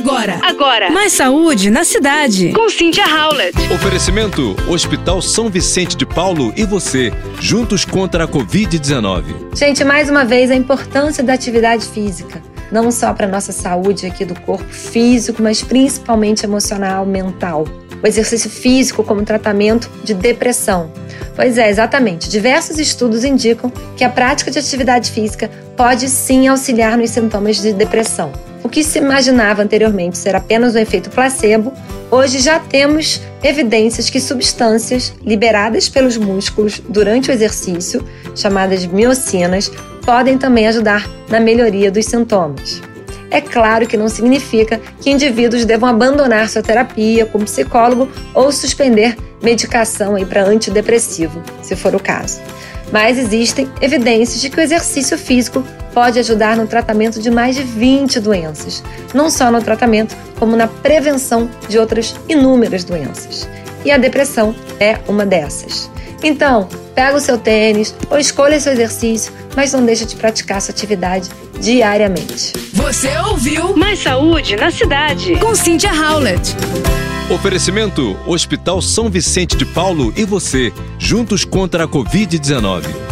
Agora. Agora. Mais saúde na cidade. Com Cynthia Howlett. Oferecimento: Hospital São Vicente de Paulo e você, juntos contra a Covid-19. Gente, mais uma vez a importância da atividade física. Não só para nossa saúde aqui do corpo físico, mas principalmente emocional, mental. O exercício físico como tratamento de depressão. Pois é, exatamente. Diversos estudos indicam que a prática de atividade física pode sim auxiliar nos sintomas de depressão. O que se imaginava anteriormente ser apenas um efeito placebo, hoje já temos evidências que substâncias liberadas pelos músculos durante o exercício, chamadas miocinas, podem também ajudar na melhoria dos sintomas. É claro que não significa que indivíduos devam abandonar sua terapia com psicólogo ou suspender medicação para antidepressivo, se for o caso. Mas existem evidências de que o exercício físico pode ajudar no tratamento de mais de 20 doenças, não só no tratamento, como na prevenção de outras inúmeras doenças. E a depressão é uma dessas. Então, pega o seu tênis ou escolha seu exercício, mas não deixe de praticar sua atividade diariamente. Você ouviu Mais saúde na cidade. com Cynthia Howlett. Oferecimento: Hospital São Vicente de Paulo e você, juntos contra a Covid-19.